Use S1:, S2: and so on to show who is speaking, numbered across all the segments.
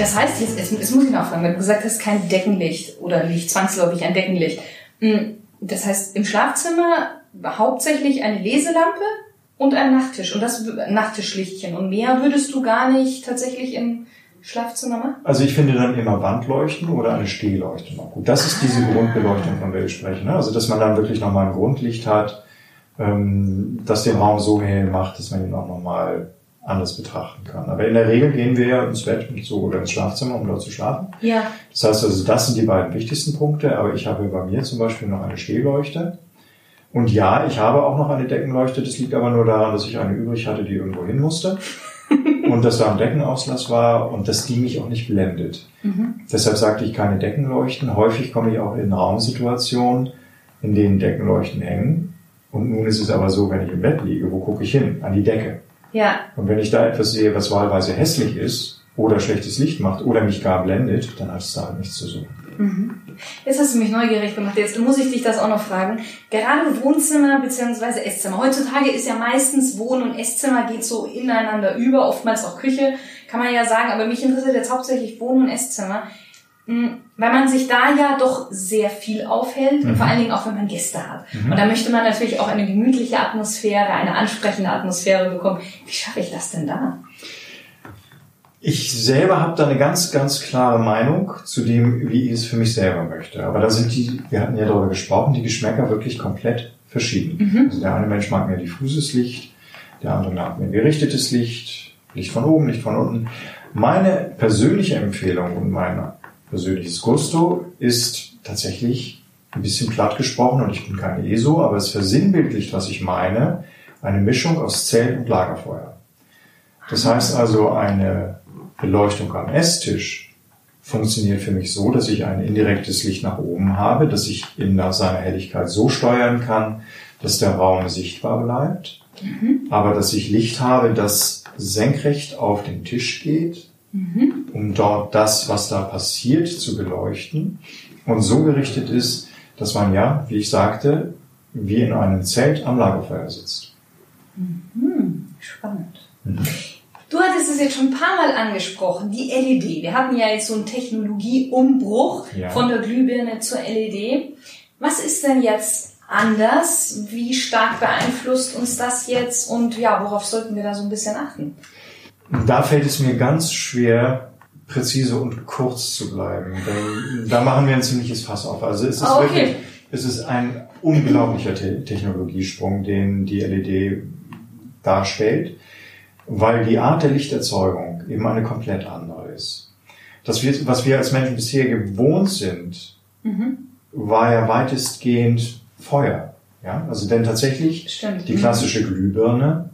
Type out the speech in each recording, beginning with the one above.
S1: Das heißt, jetzt, jetzt, jetzt muss ich noch fragen, wenn du gesagt hast, kein Deckenlicht oder nicht zwangsläufig ein Deckenlicht. Hm, das heißt, im Schlafzimmer hauptsächlich eine Leselampe und ein Nachttisch und das Nachttischlichtchen. Und mehr würdest du gar nicht tatsächlich im Schlafzimmer machen?
S2: Also ich finde dann immer Wandleuchten oder eine Stehleuchte noch gut. Das ist diese Grundbeleuchtung, von der ich spreche. Ne? Also dass man dann wirklich nochmal ein Grundlicht hat, ähm, das den Raum so hell macht, dass man ihn auch nochmal anders betrachten kann. Aber in der Regel gehen wir ja ins Bett so, oder ins Schlafzimmer, um dort zu schlafen.
S1: Ja.
S2: Das heißt also, das sind die beiden wichtigsten Punkte. Aber ich habe bei mir zum Beispiel noch eine Stehleuchte. Und ja, ich habe auch noch eine Deckenleuchte. Das liegt aber nur daran, dass ich eine übrig hatte, die irgendwo hin musste. und dass da ein Deckenauslass war und dass die mich auch nicht blendet. Mhm. Deshalb sagte ich keine Deckenleuchten. Häufig komme ich auch in Raumsituationen, in denen Deckenleuchten hängen. Und nun ist es aber so, wenn ich im Bett liege, wo gucke ich hin? An die Decke.
S1: Ja.
S2: Und wenn ich da etwas sehe, was wahlweise hässlich ist oder schlechtes Licht macht oder mich gar blendet, dann hat es da halt nichts zu suchen.
S1: Mhm. Jetzt hast du mich neugierig gemacht. Jetzt muss ich dich das auch noch fragen. Gerade Wohnzimmer bzw. Esszimmer. Heutzutage ist ja meistens Wohn- und Esszimmer geht so ineinander über, oftmals auch Küche, kann man ja sagen. Aber mich interessiert jetzt hauptsächlich Wohn- und Esszimmer. Hm, weil man sich da ja doch sehr viel aufhält, mhm. vor allen Dingen auch wenn man Gäste hat. Mhm. Und da möchte man natürlich auch eine gemütliche Atmosphäre, eine ansprechende Atmosphäre bekommen. Wie schaffe ich das denn da?
S2: Ich selber habe da eine ganz, ganz klare Meinung zu dem, wie ich es für mich selber möchte. Aber da sind die, wir hatten ja darüber gesprochen, die Geschmäcker wirklich komplett verschieden. Mhm. Also der eine Mensch mag mehr diffuses Licht, der andere mag mehr gerichtetes Licht, Licht von oben, Licht von unten. Meine persönliche Empfehlung und mein persönliches Gusto ist tatsächlich ein bisschen platt gesprochen und ich bin kein ESO, aber es versinnbildlicht, was ich meine, eine Mischung aus Zelt und Lagerfeuer. Das heißt also eine Beleuchtung am Esstisch funktioniert für mich so, dass ich ein indirektes Licht nach oben habe, dass ich in seiner Helligkeit so steuern kann, dass der Raum sichtbar bleibt, mhm. aber dass ich Licht habe, das senkrecht auf den Tisch geht, mhm. um dort das, was da passiert, zu beleuchten und so gerichtet ist, dass man ja, wie ich sagte, wie in einem Zelt am Lagerfeuer sitzt.
S1: Mhm. Spannend. Mhm. Du hattest es jetzt schon ein paar Mal angesprochen, die LED. Wir hatten ja jetzt so einen Technologieumbruch ja. von der Glühbirne zur LED. Was ist denn jetzt anders? Wie stark beeinflusst uns das jetzt? Und ja, worauf sollten wir da so ein bisschen achten?
S2: Da fällt es mir ganz schwer, präzise und kurz zu bleiben. Denn da machen wir ein ziemliches Fass auf. Also es ist ah, okay. wirklich, es ist ein unglaublicher Te Technologiesprung, den die LED darstellt weil die Art der Lichterzeugung eben eine komplett andere ist. Das, was wir als Menschen bisher gewohnt sind, mhm. war ja weitestgehend Feuer. Ja, also denn tatsächlich
S1: Stimmt.
S2: die klassische Glühbirne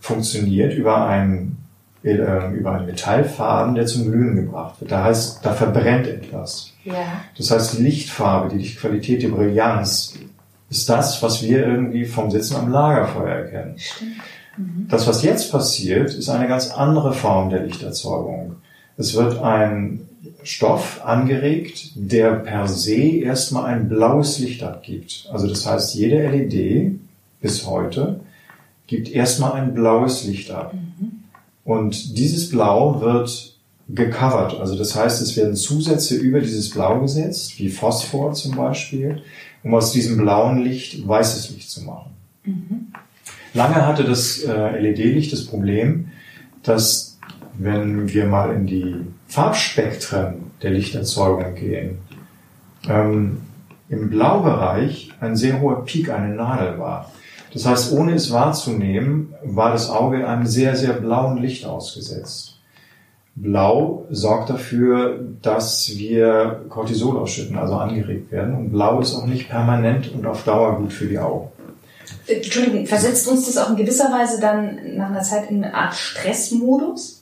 S2: funktioniert über einen äh, über einen Metallfaden, der zum Glühen gebracht wird. Da heißt, da verbrennt etwas.
S1: Ja.
S2: Das heißt, die Lichtfarbe, die Qualität, die Brillanz ist das, was wir irgendwie vom Sitzen am Lagerfeuer erkennen. Mhm. Das, was jetzt passiert, ist eine ganz andere Form der Lichterzeugung. Es wird ein Stoff angeregt, der per se erstmal ein blaues Licht abgibt. Also das heißt, jede LED bis heute gibt erstmal ein blaues Licht ab. Mhm. Und dieses Blau wird gecovert. Also das heißt, es werden Zusätze über dieses Blau gesetzt, wie Phosphor zum Beispiel, um aus diesem blauen Licht weißes Licht zu machen. Mhm. Lange hatte das äh, LED-Licht das Problem, dass wenn wir mal in die Farbspektren der Lichterzeugung gehen, ähm, im Blaubereich ein sehr hoher Peak, eine Nadel war. Das heißt, ohne es wahrzunehmen, war das Auge einem sehr, sehr blauen Licht ausgesetzt. Blau sorgt dafür, dass wir Cortisol ausschütten, also angeregt werden. Und Blau ist auch nicht permanent und auf Dauer gut für die Augen.
S1: Entschuldigung, versetzt uns das auch in gewisser Weise dann nach einer Zeit in eine Art Stressmodus?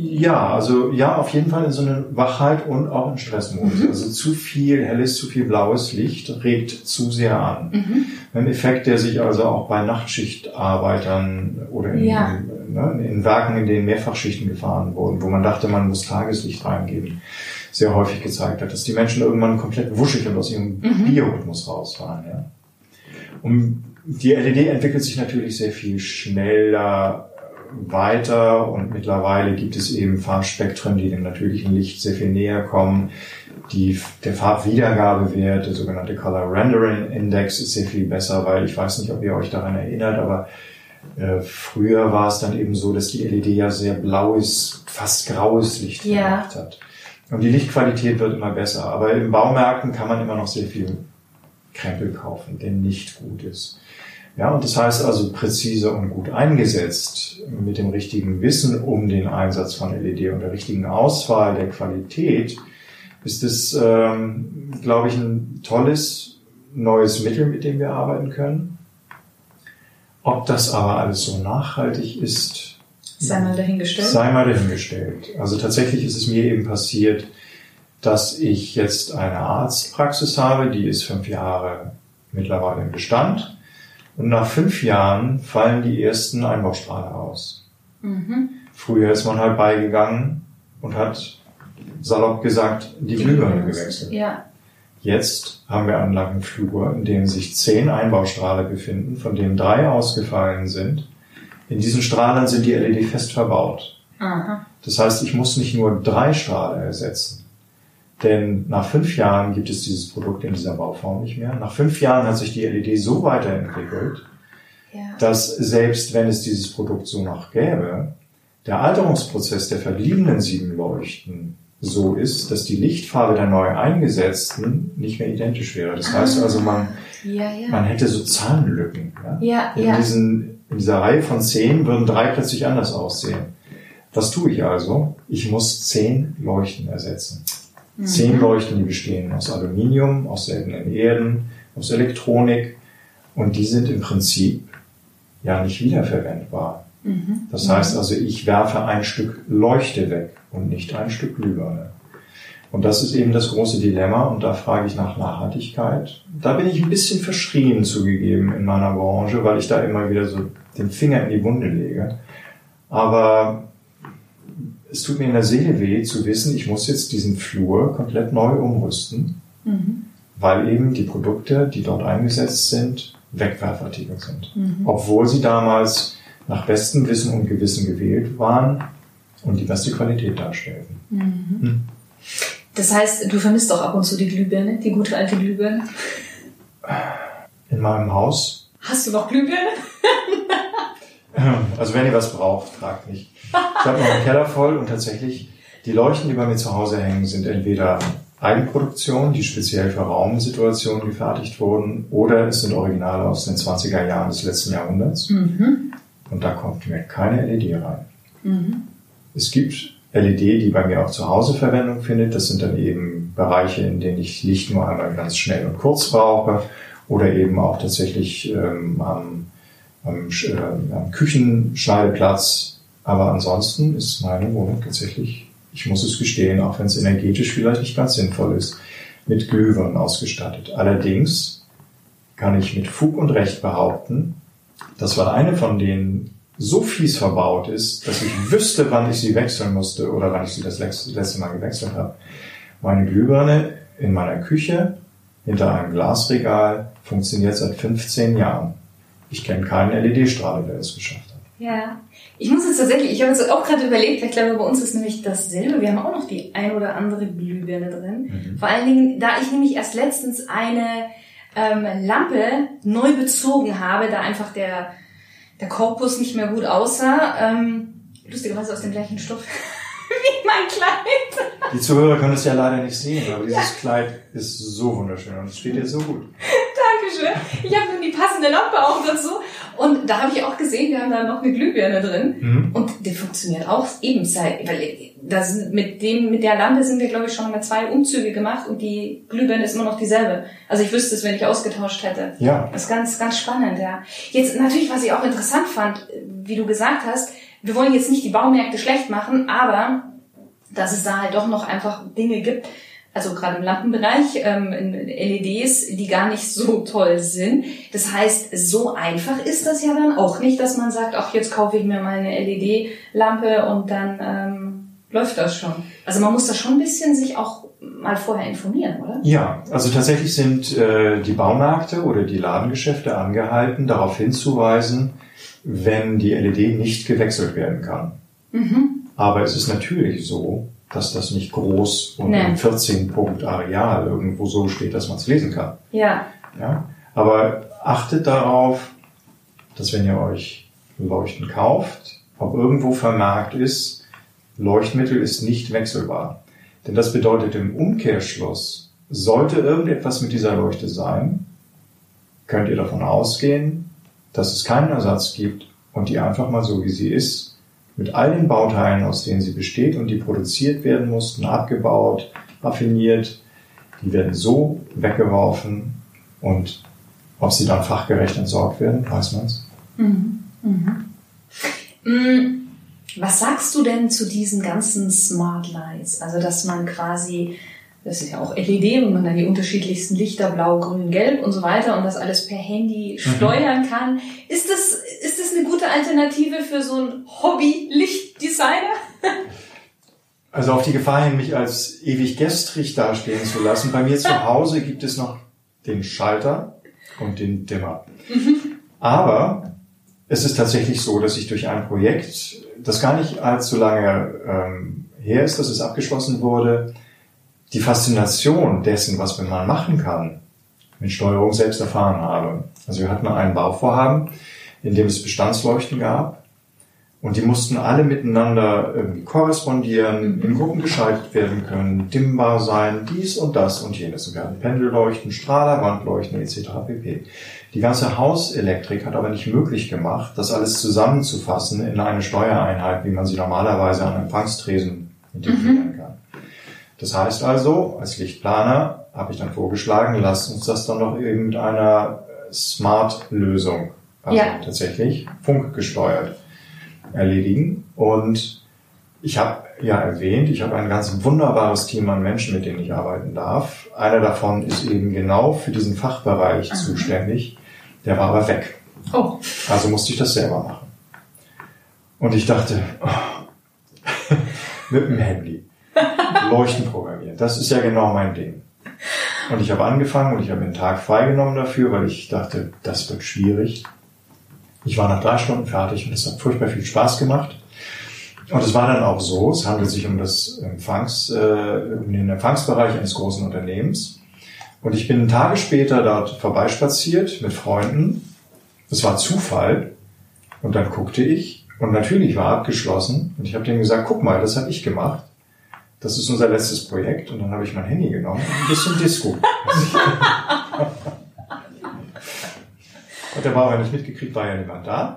S2: Ja, also ja, auf jeden Fall in so eine Wachheit und auch in Stressmodus. Mhm. Also zu viel helles, zu viel blaues Licht regt zu sehr an. Mhm. Ein Effekt, der sich also auch bei Nachtschichtarbeitern oder in, ja. ne, in Werken, in denen Mehrfachschichten gefahren wurden, wo man dachte, man muss Tageslicht reingeben, sehr häufig gezeigt hat, dass die Menschen irgendwann komplett wuschig und aus ihrem mhm. Biorhythmus raus waren. Ja. Um die LED entwickelt sich natürlich sehr viel schneller weiter und mittlerweile gibt es eben Farbspektren, die dem natürlichen Licht sehr viel näher kommen. Die, der Farbwiedergabewert, der sogenannte Color Rendering Index ist sehr viel besser, weil ich weiß nicht, ob ihr euch daran erinnert, aber äh, früher war es dann eben so, dass die LED ja sehr blaues, fast graues Licht
S1: Ja.
S2: gemacht hat. Und die Lichtqualität wird immer besser. Aber in Baumärkten kann man immer noch sehr viel Krempel kaufen, der nicht gut ist. Ja, und das heißt also präzise und gut eingesetzt mit dem richtigen Wissen um den Einsatz von LED und der richtigen Auswahl der Qualität ist es, ähm, glaube ich, ein tolles neues Mittel, mit dem wir arbeiten können. Ob das aber alles so nachhaltig ist,
S1: Sei mal dahingestellt.
S2: Sei mal dahingestellt. Also tatsächlich ist es mir eben passiert, dass ich jetzt eine Arztpraxis habe, die ist fünf Jahre mittlerweile im Bestand. Und nach fünf Jahren fallen die ersten Einbaustrahler aus.
S1: Mhm.
S2: Früher ist man halt beigegangen und hat salopp gesagt, die Glühbirne gewechselt.
S1: Ja.
S2: Jetzt haben wir einen langen Flur, in dem sich zehn Einbaustrahler befinden, von denen drei ausgefallen sind. In diesen Strahlern sind die LED fest verbaut.
S1: Aha.
S2: Das heißt, ich muss nicht nur drei Strahler ersetzen. Denn nach fünf Jahren gibt es dieses Produkt in dieser Bauform nicht mehr. Nach fünf Jahren hat sich die LED so weiterentwickelt,
S1: Ja.
S2: dass selbst wenn es dieses Produkt so noch gäbe, der Alterungsprozess der verbliebenen sieben Leuchten so ist, dass die Lichtfarbe der neu eingesetzten nicht mehr identisch wäre. Das heißt also, man,
S1: Ja, ja.
S2: man hätte so Zahnlücken. Ja? In, diesen, in dieser Reihe von zehn würden drei plötzlich anders aussehen. Was tue ich also? Ich muss zehn Leuchten ersetzen.
S1: Mhm.
S2: Zehn Leuchten, die bestehen aus Aluminium, aus seltenen Erden, aus Elektronik und die sind im Prinzip ja nicht wiederverwendbar.
S1: Mhm.
S2: Das heißt also, ich werfe ein Stück Leuchte weg und nicht ein Stück Glühbirne. Und das ist eben das große Dilemma und da frage ich nach Nachhaltigkeit. Da bin ich ein bisschen verschrien zugegeben in meiner Branche, weil ich da immer wieder so den Finger in die Wunde lege. Aber es tut mir in der Seele weh zu wissen, ich muss jetzt diesen Flur komplett neu umrüsten,
S1: Mhm.
S2: weil eben die Produkte, die dort eingesetzt sind, Wegwerfartikel sind.
S1: Mhm.
S2: Obwohl sie damals nach bestem Wissen und Gewissen gewählt waren und die beste Qualität darstellten.
S1: Mhm.
S2: Hm.
S1: Das heißt, du vermisst auch ab und zu die Glühbirne, die gute alte Glühbirne.
S2: In meinem Haus,
S1: Hast du noch Glühbirne?
S2: also wenn ihr was braucht, fragt mich. Ich habe noch einen Keller voll und tatsächlich, die Leuchten, die bei mir zu Hause hängen, sind entweder Eigenproduktionen, die speziell für Raumsituationen gefertigt wurden, oder es sind Originale aus den 20er Jahren des letzten Jahrhunderts.
S1: Mhm.
S2: Und da kommt mir keine LED rein.
S1: Mhm.
S2: Es gibt LED, die bei mir auch zu Hause Verwendung findet. Das sind dann eben Bereiche, in denen ich Licht nur einmal ganz schnell und kurz brauche oder eben auch tatsächlich ähm, am, am, äh, am Küchenschneideplatz. Aber ansonsten ist meine Wohnung tatsächlich, ich muss es gestehen, auch wenn es energetisch vielleicht nicht ganz sinnvoll ist, mit Glühbirnen ausgestattet. Allerdings kann ich mit Fug und Recht behaupten, dass weil eine von denen so fies verbaut ist, dass ich wüsste, wann ich sie wechseln musste oder wann ich sie das letzte Mal gewechselt habe. Meine Glühbirne in meiner Küche hinter einem Glasregal funktioniert seit 15 Jahren. Ich kenne keinen LED-Strahler, der es geschafft hat.
S1: Ja. Ich muss jetzt tatsächlich, ich habe jetzt auch gerade überlegt, weil ich glaube, bei uns ist nämlich dasselbe. Wir haben auch noch die ein oder andere Glühbirne drin. Vor allen Dingen, da ich nämlich erst letztens eine ähm, Lampe neu bezogen habe, da einfach der, der Korpus nicht mehr gut aussah. Ähm, lustigerweise aus dem gleichen Stoff wie mein Kleid.
S2: Die Zuhörer können es ja leider nicht sehen, aber dieses Kleid ist so wunderschön und es steht dir so gut.
S1: Dankeschön. Ich habe dann die passende Lampe auch dazu. Und da habe ich auch gesehen, wir haben da noch eine Glühbirne drin.
S2: Mhm.
S1: Und die funktioniert auch eben seit, weil das mit dem, mit der Lampe sind wir, glaube ich, schon mal zwei Umzüge gemacht und die Glühbirne ist immer noch dieselbe. Also ich wüsste es, wenn ich ausgetauscht hätte.
S2: Ja,
S1: Das ist ganz, ganz spannend, ja. Jetzt natürlich, was ich auch interessant fand, wie du gesagt hast, wir wollen jetzt nicht die Baumärkte schlecht machen, aber dass es da halt doch noch einfach Dinge gibt, also gerade im Lampenbereich, ähm, LEDs, die gar nicht so toll sind. Das heißt, so einfach ist das ja dann auch nicht, dass man sagt, ach, jetzt kaufe ich mir mal eine LED-Lampe und dann ähm, läuft das schon. Also man muss da schon ein bisschen sich auch mal vorher informieren, oder?
S2: Ja, also tatsächlich sind äh, die Baumärkte oder die Ladengeschäfte angehalten, darauf hinzuweisen, wenn die LED nicht gewechselt werden kann. Mhm. Aber es ist natürlich so, dass das nicht groß und nee. 14 Punkt Areal irgendwo so steht, dass man es lesen kann.
S1: Ja.
S2: ja. Aber achtet darauf, dass wenn ihr euch Leuchten kauft, ob irgendwo vermerkt ist, Leuchtmittel ist nicht wechselbar. Denn das bedeutet im Umkehrschluss, sollte irgendetwas mit dieser Leuchte sein, könnt ihr davon ausgehen, dass es keinen Ersatz gibt und die einfach mal so wie sie ist, mit all den Bauteilen, aus denen sie besteht und die produziert werden mussten, abgebaut, raffiniert, die werden so weggeworfen und ob sie dann fachgerecht entsorgt werden, weiß man's. Mhm. Mhm.
S1: Mm, was sagst du denn zu diesen ganzen Smart Lights? Also, dass man quasi, das ist ja auch LED, wenn man dann die unterschiedlichsten Lichter, blau, grün, gelb und so weiter und das alles per Handy mhm. steuern kann. Ist das, ist das eine gute Alternative für so ein Hobby-Lichtdesigner?
S2: Also auf die Gefahr hin, mich als ewig gestrig dastehen zu lassen. Bei mir zu Hause gibt es noch den Schalter und den Dimmer. Mhm. Aber es ist tatsächlich so, dass ich durch ein Projekt, das gar nicht allzu lange ähm, her ist, dass es abgeschlossen wurde, die Faszination dessen, was man machen kann, mit Steuerung selbst erfahren habe. Also wir hatten ein Bauvorhaben, in dem es Bestandsleuchten gab und die mussten alle miteinander irgendwie korrespondieren, in Gruppen geschaltet werden können, dimmbar sein, dies und das und jenes. Und wir hatten Pendelleuchten, Strahler, Wandleuchten etc. pp. Die ganze Hauselektrik hat aber nicht möglich gemacht, das alles zusammenzufassen in eine Steuereinheit, wie man sie normalerweise an Empfangstresen integrieren mhm. kann. Das heißt also, als Lichtplaner habe ich dann vorgeschlagen, lasst uns das dann noch eben mit einer Smart-Lösung, also ja. tatsächlich funkgesteuert, erledigen. Und ich habe ja erwähnt, ich habe ein ganz wunderbares Team an Menschen, mit denen ich arbeiten darf. Einer davon ist eben genau für diesen Fachbereich Aha. zuständig. Der war aber weg. Oh. Also musste ich das selber machen. Und ich dachte, oh, mit dem Handy. Leuchten programmieren. Das ist ja genau mein Ding. Und ich habe angefangen und ich habe einen Tag freigenommen dafür, weil ich dachte, das wird schwierig. Ich war nach drei Stunden fertig und es hat furchtbar viel Spaß gemacht. Und es war dann auch so, es handelt sich um das Empfangs, äh, um den Empfangsbereich eines großen Unternehmens. Und ich bin Tage später dort vorbeispaziert mit Freunden. Das war Zufall. Und dann guckte ich und natürlich war abgeschlossen. Und ich habe denen gesagt, guck mal, das habe ich gemacht. Das ist unser letztes Projekt. Und dann habe ich mein Handy genommen und ein bisschen Disco. und der Bauer nicht mitgekriegt, war ja niemand da.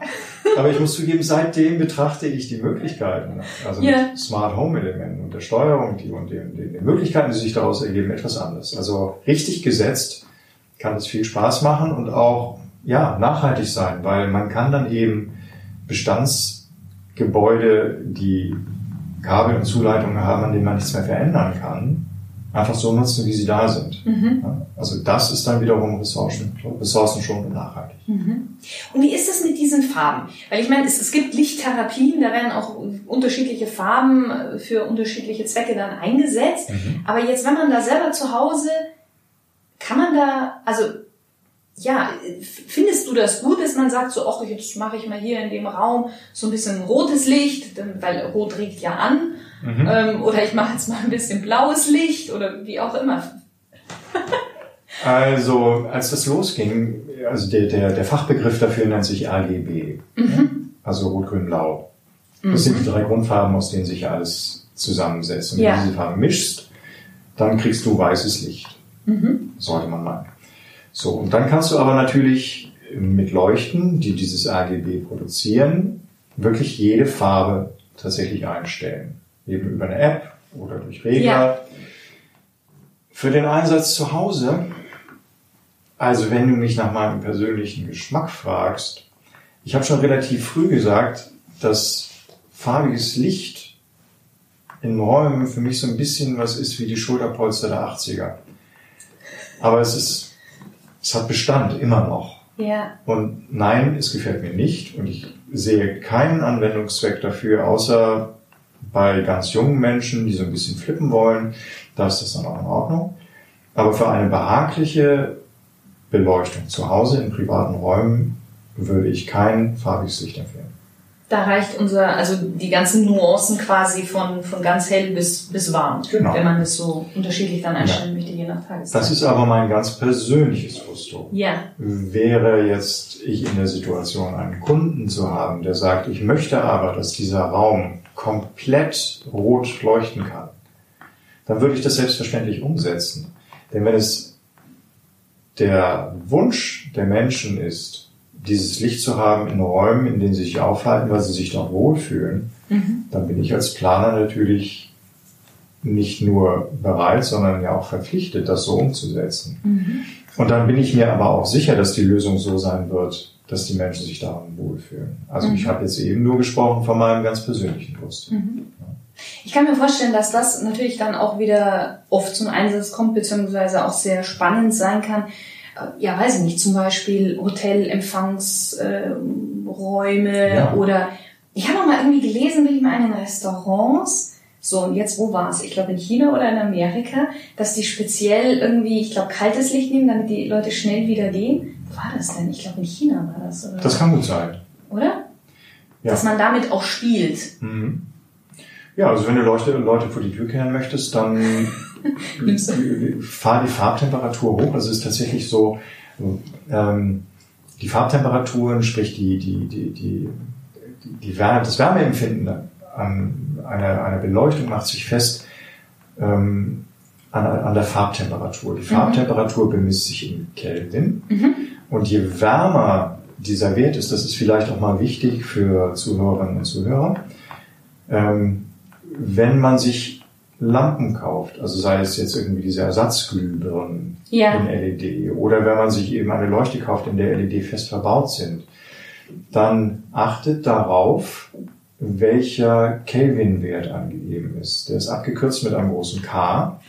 S2: Aber ich muss zugeben, seitdem betrachte ich die Möglichkeiten, also yeah. mit Smart Home Elementen und der Steuerung die und den, den, den Möglichkeiten, die sich daraus ergeben, etwas anders. Also richtig gesetzt kann es viel Spaß machen und auch ja nachhaltig sein, weil man kann dann eben Bestandsgebäude, die Kabel und Zuleitungen haben, an denen man nichts mehr verändern kann, einfach so nutzen, wie sie da sind. Mhm. Also das ist dann wiederum Ressourcen, ressourcenschonend und nachhaltig.
S1: Mhm. Und wie ist das mit diesen Farben? Weil ich meine, es, es gibt Lichttherapien, da werden auch unterschiedliche Farben äh, für unterschiedliche Zwecke dann eingesetzt. Mhm. Aber jetzt, wenn man da selber zu Hause, kann man da, also ja, findest du das gut, dass man sagt, so, ach, jetzt mache ich mal hier in dem Raum so ein bisschen rotes Licht, weil Rot regt ja an. Mhm. Ähm, oder ich mache jetzt mal ein bisschen blaues Licht oder wie auch immer.
S2: also, als das losging, also der, der, der Fachbegriff dafür nennt sich RGB. Mhm. Also Rot, Grün, Blau. Das mhm. sind die drei Grundfarben, aus denen sich alles zusammensetzt. Und wenn ja. du diese Farben mischst, dann kriegst du weißes Licht. Mhm. Sollte man meinen. So, und dann kannst du aber natürlich mit Leuchten, die dieses RGB produzieren, wirklich jede Farbe tatsächlich einstellen eben über eine App oder durch Regler. Ja. Für den Einsatz zu Hause, also wenn du mich nach meinem persönlichen Geschmack fragst, ich habe schon relativ früh gesagt, dass farbiges Licht in Räumen für mich so ein bisschen was ist wie die Schulterpolster der 80er. Aber es ist, es hat Bestand immer noch.
S1: Ja.
S2: Und nein, es gefällt mir nicht und ich sehe keinen Anwendungszweck dafür, außer Bei ganz jungen Menschen, die so ein bisschen flippen wollen, da ist das dann auch in Ordnung. Aber für eine behagliche Beleuchtung zu Hause in privaten Räumen würde ich kein farbiges Licht empfehlen.
S1: Da reicht unser, also die ganzen Nuancen quasi von, von ganz hell bis, bis warm. Genau. Wenn man das so unterschiedlich dann einstellen ja. möchte, je nach Tageszeit.
S2: Das ist aber mein ganz persönliches Gusto.
S1: Ja.
S2: Wäre jetzt ich in der Situation, einen Kunden zu haben, der sagt, ich möchte aber, dass dieser Raum komplett rot leuchten kann, dann würde ich das selbstverständlich umsetzen. Denn wenn es der Wunsch der Menschen ist, dieses Licht zu haben in Räumen, in denen sie sich aufhalten, weil sie sich dort wohlfühlen, mhm. dann bin ich als Planer natürlich nicht nur bereit, sondern ja auch verpflichtet, das so umzusetzen. Mhm. Und dann bin ich mir aber auch sicher, dass die Lösung so sein wird, dass die Menschen sich daran wohlfühlen. Also mhm. ich habe jetzt eben nur gesprochen von meinem ganz persönlichen Lust. Mhm.
S1: Ich kann mir vorstellen, dass das natürlich dann auch wieder oft zum Einsatz kommt, beziehungsweise auch sehr spannend sein kann, ja, weiß ich nicht, zum Beispiel Hotelempfangsräume äh, ja. oder ich habe auch mal irgendwie gelesen, ich mal in Restaurants, so und jetzt wo war es? Ich glaube in China oder in Amerika, dass die speziell irgendwie, ich glaube, kaltes Licht nehmen, damit die Leute schnell wieder gehen. Wo war das denn? Ich glaube in China war das. Oder?
S2: Das kann gut sein.
S1: Oder? Ja. Dass man damit auch spielt.
S2: Mhm. Ja, also wenn du Leute, Leute vor die Tür kehren möchtest, dann fahr die Farbtemperatur hoch. Also es ist tatsächlich so, ähm, die Farbtemperaturen, sprich die, die, die, die, die Wärme, das Wärmeempfinden an einer, einer Beleuchtung macht sich fest ähm, an, an der Farbtemperatur. Die mhm. Farbtemperatur bemisst sich in Kelvin. Mhm. Und je wärmer dieser Wert ist, das ist vielleicht auch mal wichtig für Zuhörerinnen und Zuhörer, ähm, wenn man sich Lampen kauft, also sei es jetzt irgendwie diese Ersatzglühbirnen ja. in LED oder wenn man sich eben eine Leuchte kauft, in der LED fest verbaut sind, dann achtet darauf, welcher Kelvin-Wert angegeben ist. Der ist abgekürzt mit einem großen K.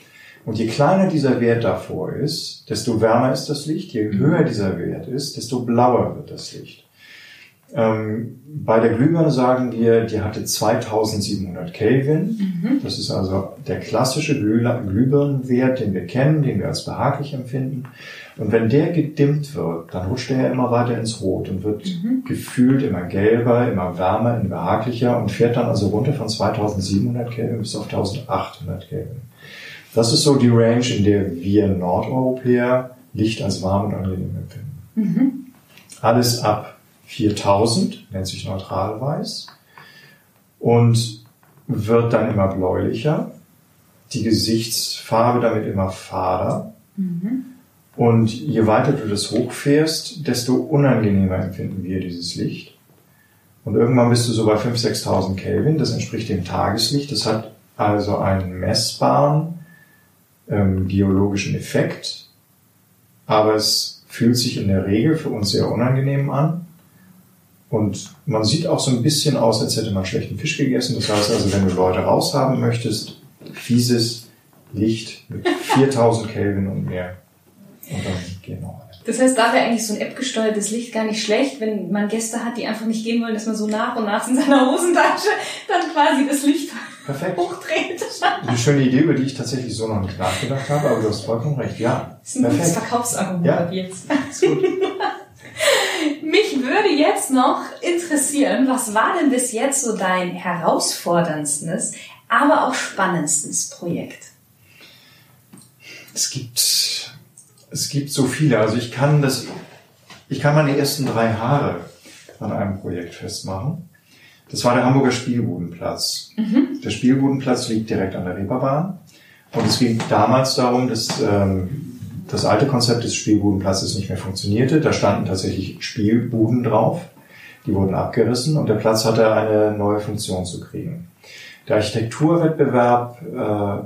S2: Und je kleiner dieser Wert davor ist, desto wärmer ist das Licht. Je höher dieser Wert ist, desto blauer wird das Licht. Ähm, bei der Glühbirne sagen wir, die hatte 2700 Kelvin. Mhm. Das ist also der klassische Glüh Glühbirnenwert, den wir kennen, den wir als behaglich empfinden. Und wenn der gedimmt wird, dann rutscht er ja immer weiter ins Rot und wird mhm. gefühlt immer gelber, immer wärmer, immer behaglicher und fährt dann also runter von 2700 Kelvin bis auf 1800 Kelvin. Das ist so die Range, in der wir Nordeuropäer Licht als warm und angenehm empfinden. Mhm. Alles ab 4000, nennt sich Neutralweiß und wird dann immer bläulicher, die Gesichtsfarbe damit immer fader. Mhm. Und je weiter du das hochfährst, desto unangenehmer empfinden wir dieses Licht. Und irgendwann bist du so bei 5.000, 6.000 Kelvin, das entspricht dem Tageslicht. Das hat also einen messbaren ähm, biologischen Effekt, aber es fühlt sich in der Regel für uns sehr unangenehm an. Und man sieht auch so ein bisschen aus, als hätte man schlechten Fisch gegessen. Das heißt also, wenn du Leute raushaben möchtest, fieses Licht mit 4000 Kelvin und mehr. Und dann gehen auch alle.
S1: Das heißt, da wäre eigentlich so ein App-gesteuertes Licht gar nicht schlecht, wenn man Gäste hat, die einfach nicht gehen wollen, dass man so nach und nach in seiner Hosentasche dann quasi das Licht
S2: Perfekt.
S1: hochdreht.
S2: Eine schöne Idee, über die ich tatsächlich so noch nicht nachgedacht habe, aber du hast vollkommen recht. Ja.
S1: Das ist ein Perfekt. gutes Verkaufsargument ja. jetzt. Ist gut. Mich würde jetzt noch interessieren, was war denn bis jetzt so dein herausforderndstes, aber auch spannendstes Projekt?
S2: Es gibt, es gibt so viele. Also ich kann das, ich kann meine ersten drei Haare an einem Projekt festmachen. Das war der Hamburger Spielbudenplatz. Mhm. Der Spielbudenplatz liegt direkt an der Reeperbahn. Und es ging damals darum, dass ähm, das alte Konzept des Spielbudenplatzes nicht mehr funktionierte. Da standen tatsächlich Spielbuden drauf. Die wurden abgerissen und der Platz hatte eine neue Funktion zu kriegen. Der Architekturwettbewerb, äh,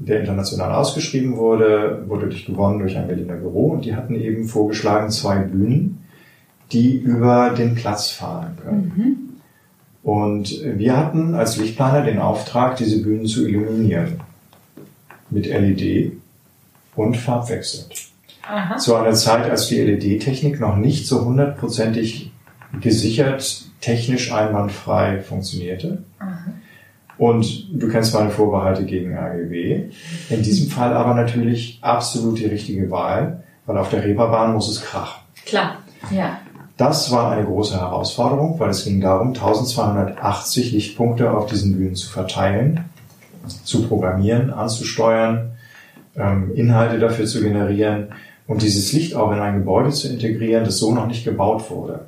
S2: der international ausgeschrieben wurde, wurde durch gewonnen durch ein Berliner Büro und die hatten eben vorgeschlagen zwei Bühnen, die über den Platz fahren können. Mhm. Und wir hatten als Lichtplaner den Auftrag, diese Bühnen zu illuminieren mit LED und farbwechselnd. Aha. Zu einer Zeit, als die LED-Technik noch nicht so hundertprozentig gesichert, technisch einwandfrei funktionierte. Aha. Und du kennst meine Vorbehalte gegen RGW. In diesem Fall aber natürlich absolut die richtige Wahl, weil auf der Reeperbahn muss es krachen.
S1: Klar, ja.
S2: Das war eine große Herausforderung, weil es ging darum, 1280 Lichtpunkte auf diesen Bühnen zu verteilen, zu programmieren, anzusteuern, ähm, Inhalte dafür zu generieren und dieses Licht auch in ein Gebäude zu integrieren, das so noch nicht gebaut wurde.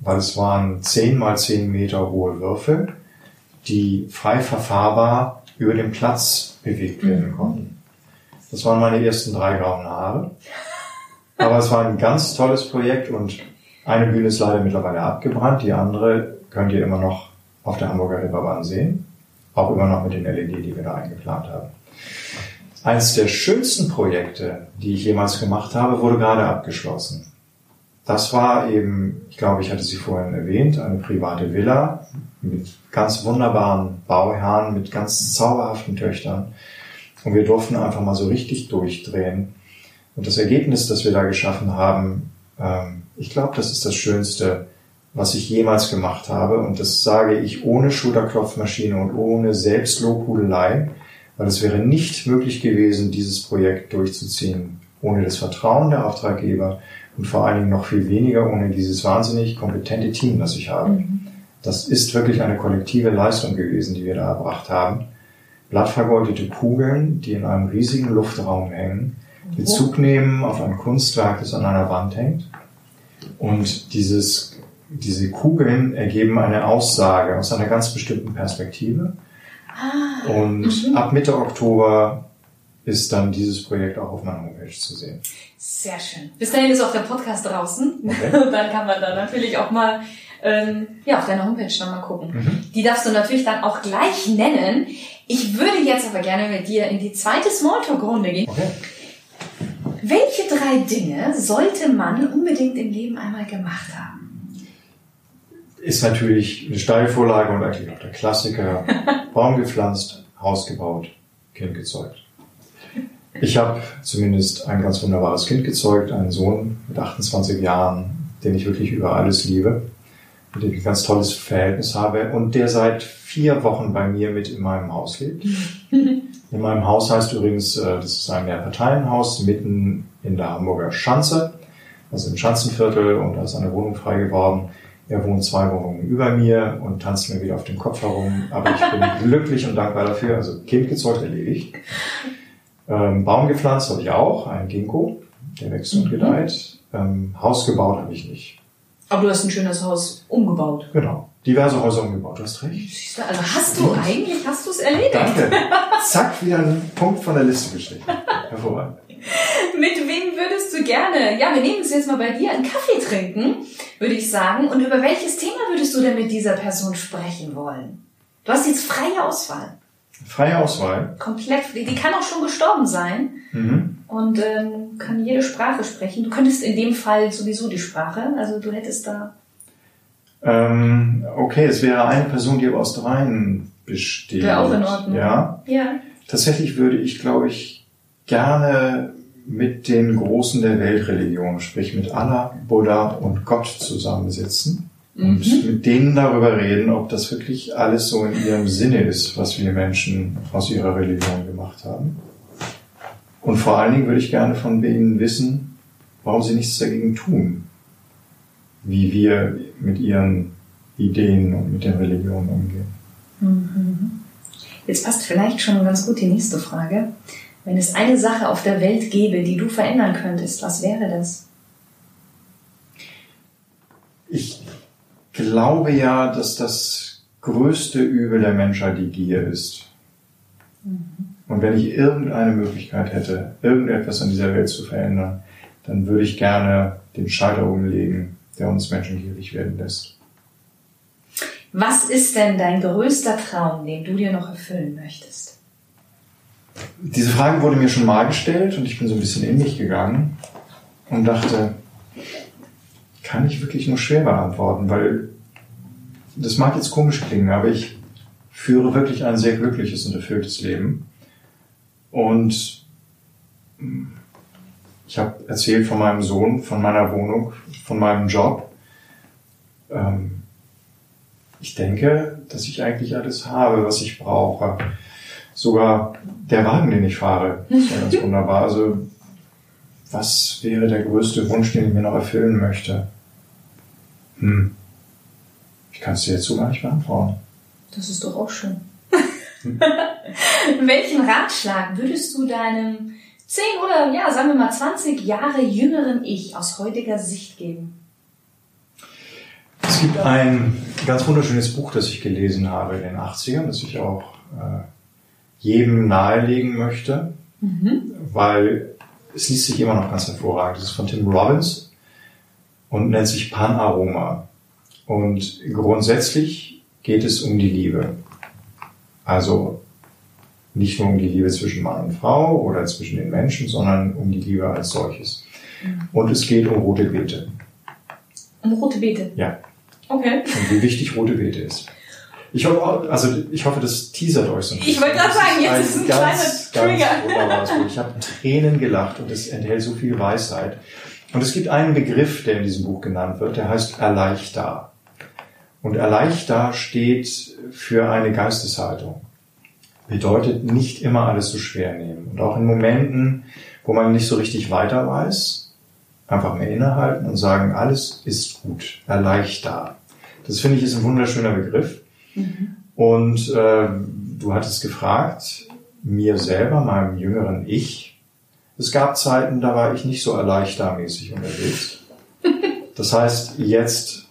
S2: Weil es waren 10 mal 10 Meter hohe Würfel, die frei verfahrbar über den Platz bewegt werden konnten. Das waren meine ersten drei grauen Haare. Aber es war ein ganz tolles Projekt und eine Bühne ist leider mittlerweile abgebrannt, die andere könnt ihr immer noch auf der Hamburger Reeperbahn sehen. Auch immer noch mit den LED, die wir da eingeplant haben. Eines der schönsten Projekte, die ich jemals gemacht habe, wurde gerade abgeschlossen. Das war eben, ich glaube, ich hatte sie vorhin erwähnt, eine private Villa mit ganz wunderbaren Bauherren, mit ganz zauberhaften Töchtern. Und wir durften einfach mal so richtig durchdrehen. Und das Ergebnis, das wir da geschaffen haben, ähm, ich glaube, das ist das Schönste, was ich jemals gemacht habe. Und das sage ich ohne Schulterklopfmaschine und ohne Selbstlobhudelei, weil es wäre nicht möglich gewesen, dieses Projekt durchzuziehen, ohne das Vertrauen der Auftraggeber und vor allen Dingen noch viel weniger ohne dieses wahnsinnig kompetente Team, das ich habe. Mhm. Das ist wirklich eine kollektive Leistung gewesen, die wir da erbracht haben. Blattvergoldete Kugeln, die in einem riesigen Luftraum hängen, Bezug nehmen auf ein Kunstwerk, das an einer Wand hängt. Und dieses, diese Kugeln ergeben eine Aussage aus einer ganz bestimmten Perspektive. Ah, und mhm. ab Mitte Oktober ist dann dieses Projekt auch auf meiner Homepage zu sehen.
S1: Sehr schön. Bis dahin ist auch der Podcast draußen. Okay. Und dann kann man da natürlich auch mal ähm, ja, auf deiner Homepage dann mal gucken. Mhm. Die darfst du natürlich dann auch gleich nennen. Ich würde jetzt aber gerne mit dir in die zweite Smalltalk-Runde gehen. Okay. Welche drei Dinge sollte man unbedingt im Leben einmal gemacht haben?
S2: Ist natürlich eine Steilvorlage und eigentlich auch der Klassiker. Baum gepflanzt, Haus gebaut, Kind gezeugt. Ich habe zumindest ein ganz wunderbares Kind gezeugt, einen Sohn mit 28 Jahren, den ich wirklich über alles liebe, mit dem ich ein ganz tolles Verhältnis habe und der seit vier Wochen bei mir mit in meinem Haus lebt. in meinem Haus heißt übrigens, äh, das ist ein Mehrparteienhaus mitten in der Hamburger Schanze, also im Schanzenviertel und da ist eine Wohnung frei geworden. Er wohnt zwei Wohnungen über mir und tanzt mir wieder auf dem Kopf herum. Aber ich bin glücklich und dankbar dafür. Also Kind gezeugt, erledigt. Ähm, Baum gepflanzt habe ich auch, ein Ginkgo, der wächst und mhm. gedeiht. Ähm, Haus gebaut habe ich nicht.
S1: Aber du hast ein schönes Haus umgebaut.
S2: Genau. Diverse Häuser umgebaut, du hast recht.
S1: Also hast du eigentlich, hast du es erledigt?
S2: Danke. Zack, wieder ein Punkt von der Liste gestrichen. Hervorragend.
S1: Mit wem würdest du gerne, ja, wir nehmen es jetzt mal bei dir, einen Kaffee trinken, würde ich sagen. Und über welches Thema würdest du denn mit dieser Person sprechen wollen? Du hast jetzt freie Auswahl.
S2: Freie Auswahl?
S1: Komplett. Die kann auch schon gestorben sein mhm. und ähm, kann jede Sprache sprechen. Du könntest in dem Fall sowieso die Sprache, also du hättest da.
S2: Ähm, okay, es wäre eine Person, die aus dreien besteht.
S1: Wäre auch in Ordnung.
S2: Ja. ja. Tatsächlich würde ich, glaube ich, gerne mit den Großen der Weltreligion, sprich mit Allah, Buddha und Gott zusammensitzen und mhm. mit denen darüber reden, ob das wirklich alles so in ihrem Sinne ist, was wir Menschen aus ihrer Religion gemacht haben. Und vor allen Dingen würde ich gerne von denen wissen, warum sie nichts dagegen tun, wie wir mit ihren Ideen und mit den Religionen umgehen.
S1: Mhm. Jetzt passt vielleicht schon ganz gut die nächste Frage. Wenn es eine Sache auf der Welt gäbe, die du verändern könntest, was wäre das?
S2: Ich glaube ja, dass das größte Übel der Menschheit die Gier ist. Mhm. Und wenn ich irgendeine Möglichkeit hätte, irgendetwas an dieser Welt zu verändern, dann würde ich gerne den Schalter umlegen, der uns Menschen gierig werden lässt.
S1: Was ist denn dein größter Traum, den du dir noch erfüllen möchtest?
S2: Diese Frage wurde mir schon mal gestellt und ich bin so ein bisschen in mich gegangen und dachte, kann ich wirklich nur schwer beantworten, weil das mag jetzt komisch klingen, aber ich führe wirklich ein sehr glückliches und erfülltes Leben. Und ich habe erzählt von meinem Sohn, von meiner Wohnung, von meinem Job. Ähm, Ich denke, dass ich eigentlich alles habe, was ich brauche. Sogar der Wagen, den ich fahre, ist ja ganz wunderbar. Also, was wäre der größte Wunsch, den ich mir noch erfüllen möchte? Hm. Ich kann es dir jetzt so gar nicht beantworten.
S1: Das ist doch auch schön. Welchen Ratschlag würdest du deinem 10 oder ja, sagen wir mal 20 Jahre jüngeren Ich aus heutiger Sicht geben?
S2: Es gibt ein ganz wunderschönes Buch, das ich gelesen habe in den 80ern, das ich auch äh, jedem nahelegen möchte, mhm. weil es liest sich immer noch ganz hervorragend. Das ist von Tim Robbins und nennt sich Panaroma. Und grundsätzlich geht es um die Liebe. Also nicht nur um die Liebe zwischen Mann und Frau oder zwischen den Menschen, sondern um die Liebe als solches. Mhm. Und es geht um rote Beete.
S1: Um rote Beete?
S2: Ja.
S1: Okay.
S2: Und wie wichtig rote Beete ist. Ich hoffe, also ich hoffe, das teasert euch so
S1: ein bisschen. Ich wollte gerade sagen, jetzt ist ein ganz, kleiner
S2: Trigger. ich habe Tränen gelacht und es enthält so viel Weisheit. Und es gibt einen Begriff, der in diesem Buch genannt wird, der heißt Erleichter. Und Erleichter steht für eine Geisteshaltung. Bedeutet nicht immer alles so schwer nehmen. Und auch in Momenten, wo man nicht so richtig weiter weiß, einfach mehr innehalten und sagen, alles ist gut, Erleichter. Das finde ich ist ein wunderschöner Begriff. Mhm. Und äh, du hattest gefragt, mir selber, meinem jüngeren Ich. Es gab Zeiten, da war ich nicht so erleichtermäßig unterwegs. Das heißt, jetzt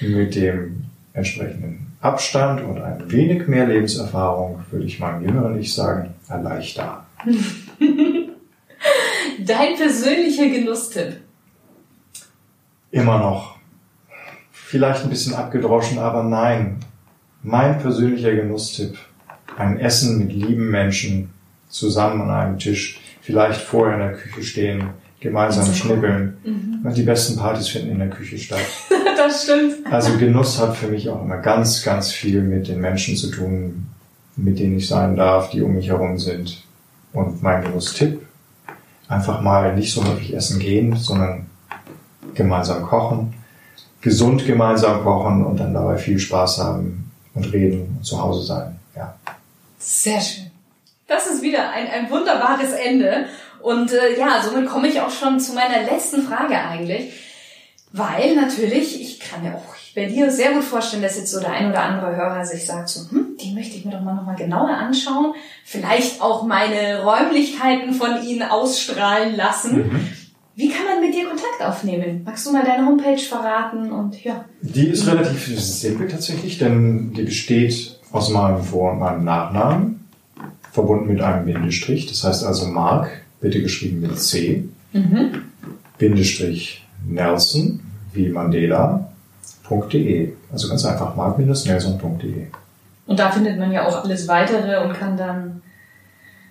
S2: mit dem entsprechenden Abstand und ein wenig mehr Lebenserfahrung würde ich meinem jüngeren Ich sagen, erleichter.
S1: Dein persönlicher Genusstipp?
S2: Immer noch. Vielleicht ein bisschen abgedroschen, aber nein, mein persönlicher Genusstipp. Ein Essen mit lieben Menschen zusammen an einem Tisch. Vielleicht vorher in der Küche stehen, gemeinsam schnibbeln. Mhm. Die besten Partys finden in der Küche statt.
S1: das stimmt.
S2: Also Genuss hat für mich auch immer ganz, ganz viel mit den Menschen zu tun, mit denen ich sein darf, die um mich herum sind. Und mein Genusstipp, einfach mal nicht so häufig essen gehen, sondern gemeinsam kochen, gesund gemeinsam kochen und dann dabei viel Spaß haben und reden und zu Hause sein. Ja.
S1: Sehr schön. Das ist wieder ein, ein wunderbares Ende. Und äh, ja, somit komme ich auch schon zu meiner letzten Frage eigentlich. Weil natürlich, ich kann mir auch bei dir sehr gut vorstellen, dass jetzt so der ein oder andere Hörer sich sagt, so, hm, die möchte ich mir doch mal nochmal genauer anschauen. Vielleicht auch meine Räumlichkeiten von ihnen ausstrahlen lassen. Mhm. Wie kann man mit dir Kontakt aufnehmen? Magst du mal deine Homepage verraten und ja?
S2: Die ist relativ simpel tatsächlich, denn die besteht aus meinem Vor- und meinem Nachnamen, verbunden mit einem Bindestrich. Das heißt also Mark, bitte geschrieben mit C, mhm. Bindestrich Nelson, wie Mandela.de. Also ganz einfach mark-nelson.de.
S1: Und da findet man ja auch alles weitere und kann dann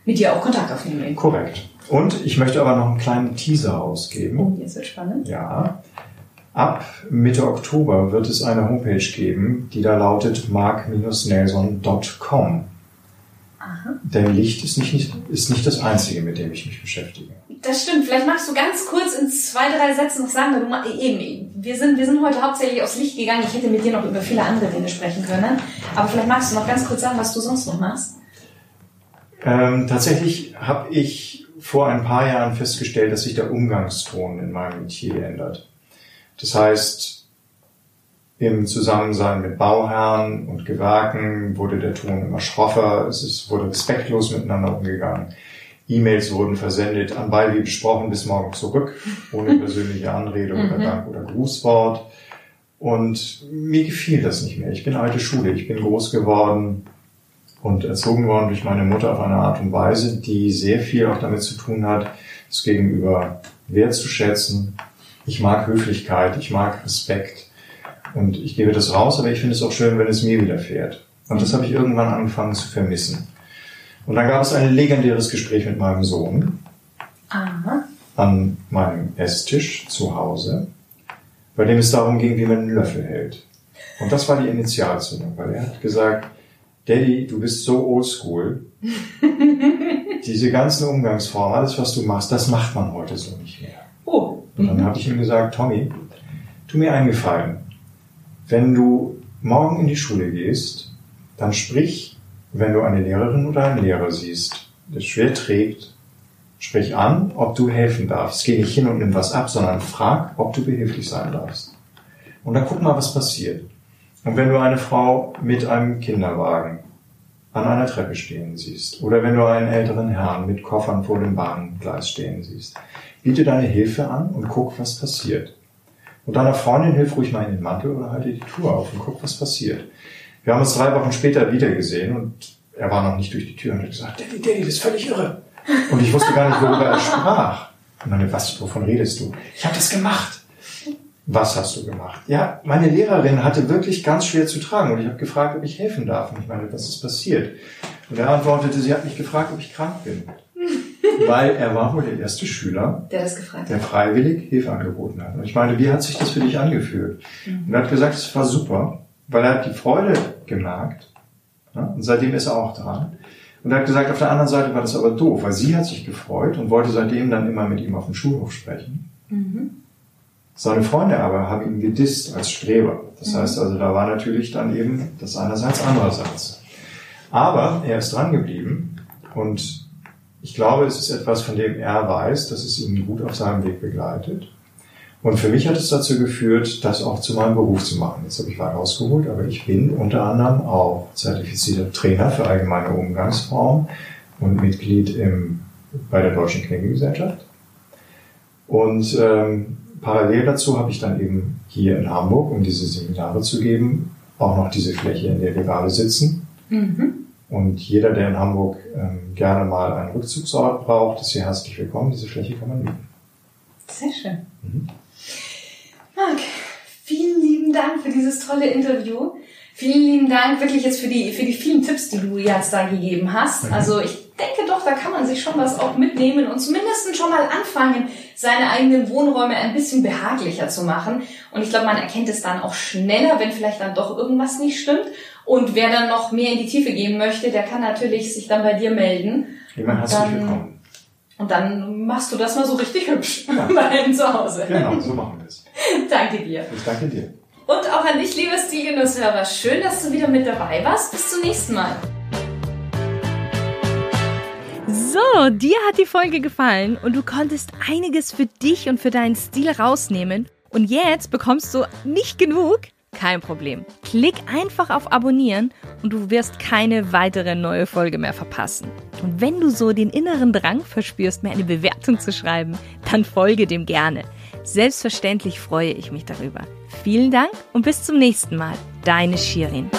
S1: mit dir auch Kontakt aufnehmen.
S2: Korrekt. Und ich möchte aber noch einen kleinen Teaser ausgeben.
S1: Oh, jetzt wird spannend.
S2: Ja. Ab Mitte Oktober wird es eine Homepage geben, die da lautet mark-nelson.com. Denn Licht ist nicht, ist nicht das Einzige, mit dem ich mich beschäftige.
S1: Das stimmt. Vielleicht magst du ganz kurz in zwei, drei Sätzen noch sagen, du, eben, wir sind, wir sind heute hauptsächlich aufs Licht gegangen. Ich hätte mit dir noch über viele andere Dinge sprechen können. Aber vielleicht magst du noch ganz kurz sagen, was du sonst noch machst.
S2: Ähm, tatsächlich habe ich vor ein paar Jahren festgestellt, dass sich der Umgangston in meinem Metier ändert. Das heißt, im Zusammensein mit Bauherren und Gewerken wurde der Ton immer schroffer, es wurde respektlos miteinander umgegangen. E-Mails wurden versendet, anbei wie besprochen bis morgen zurück, ohne persönliche Anrede oder mhm. Dank oder Grußwort. Und mir gefiel das nicht mehr. Ich bin alte Schule, ich bin groß geworden und erzogen worden durch meine Mutter auf eine Art und Weise, die sehr viel auch damit zu tun hat, das Gegenüber wertzuschätzen. Ich mag Höflichkeit, ich mag Respekt und ich gebe das raus, aber ich finde es auch schön, wenn es mir widerfährt. Und das habe ich irgendwann angefangen zu vermissen. Und dann gab es ein legendäres Gespräch mit meinem Sohn
S1: Aha.
S2: an meinem Esstisch zu Hause, bei dem es darum ging, wie man einen Löffel hält. Und das war die Initialzündung, weil er hat gesagt, Daddy, du bist so oldschool. Diese ganzen Umgangsformen, alles was du machst, das macht man heute so nicht mehr.
S1: Oh.
S2: Und dann habe ich ihm gesagt, Tommy, tu mir einen Gefallen. Wenn du morgen in die Schule gehst, dann sprich, wenn du eine Lehrerin oder einen Lehrer siehst, der schwer trägt, sprich an, ob du helfen darfst. Geh nicht hin und nimm was ab, sondern frag, ob du behilflich sein darfst. Und dann guck mal, was passiert. Und wenn du eine Frau mit einem Kinderwagen an einer Treppe stehen siehst, oder wenn du einen älteren Herrn mit Koffern vor dem Bahngleis stehen siehst, biete deine Hilfe an und guck, was passiert. Und deiner Freundin hilf ruhig mal in den Mantel oder halte die Tür auf und guck, was passiert. Wir haben uns drei Wochen später wieder gesehen und er war noch nicht durch die Tür und hat gesagt, Daddy, Daddy, das ist völlig irre. Und ich wusste gar nicht, worüber er sprach. Und meine, was, wovon redest du? Ich habe das gemacht. Was hast du gemacht? Ja, meine Lehrerin hatte wirklich ganz schwer zu tragen und ich habe gefragt, ob ich helfen darf. Und ich meine, was ist passiert? Und er antwortete, sie hat mich gefragt, ob ich krank bin. Weil er war wohl der erste Schüler,
S1: der, das gefragt
S2: der freiwillig Hilfe angeboten hat. Und ich meine, wie hat sich das für dich angefühlt? Mhm. Und er hat gesagt, es war super, weil er hat die Freude gemerkt. Ja, und seitdem ist er auch dran. Und er hat gesagt, auf der anderen Seite war das aber doof, weil sie hat sich gefreut und wollte seitdem dann immer mit ihm auf dem Schulhof sprechen. Mhm. Seine Freunde aber haben ihn gedisst als Streber. Das mhm. heißt also, da war natürlich dann eben das einerseits, andererseits. Aber er ist dran geblieben und ich glaube, es ist etwas, von dem er weiß, dass es ihn gut auf seinem Weg begleitet. Und für mich hat es dazu geführt, das auch zu meinem Beruf zu machen. Jetzt habe ich weit ausgeholt, aber ich bin unter anderem auch zertifizierter Trainer für allgemeine Umgangsform und Mitglied im, bei der Deutschen Klingelgesellschaft. Und ähm, parallel dazu habe ich dann eben hier in Hamburg, um diese Seminare zu geben, auch noch diese Fläche, in der wir gerade sitzen. Mhm. Und jeder, der in Hamburg ähm, gerne mal einen Rückzugsort braucht, ist hier herzlich willkommen. Diese Fläche kann man mieten.
S1: Sehr schön. Mhm. Marc, vielen lieben Dank für dieses tolle Interview. Vielen lieben Dank wirklich jetzt für die, für die vielen Tipps, die du jetzt da gegeben hast. Mhm. Also ich denke doch, da kann man sich schon was auch mitnehmen und zumindest schon mal anfangen, seine eigenen Wohnräume ein bisschen behaglicher zu machen. Und ich glaube, man erkennt es dann auch schneller, wenn vielleicht dann doch irgendwas nicht stimmt. Und wer dann noch mehr in die Tiefe gehen möchte, der kann natürlich sich dann bei dir melden.
S2: Jemand herzlich willkommen.
S1: Und dann machst du das mal so richtig hübsch ja. bei ihm zu Hause.
S2: Genau, so machen wir es.
S1: danke dir.
S2: Ich danke dir.
S1: Und auch an dich, lieber Stilgenusshörer. Schön, dass du wieder mit dabei warst. Bis zum nächsten Mal.
S3: So, dir hat die Folge gefallen und du konntest einiges für dich und für deinen Stil rausnehmen. Und jetzt bekommst du nicht genug? Kein Problem. Klick einfach auf Abonnieren und du wirst keine weitere neue Folge mehr verpassen. Und wenn du so den inneren Drang verspürst, mir eine Bewertung zu schreiben, dann folge dem gerne. Selbstverständlich freue ich mich darüber. Vielen Dank und bis zum nächsten Mal. Deine Shirin.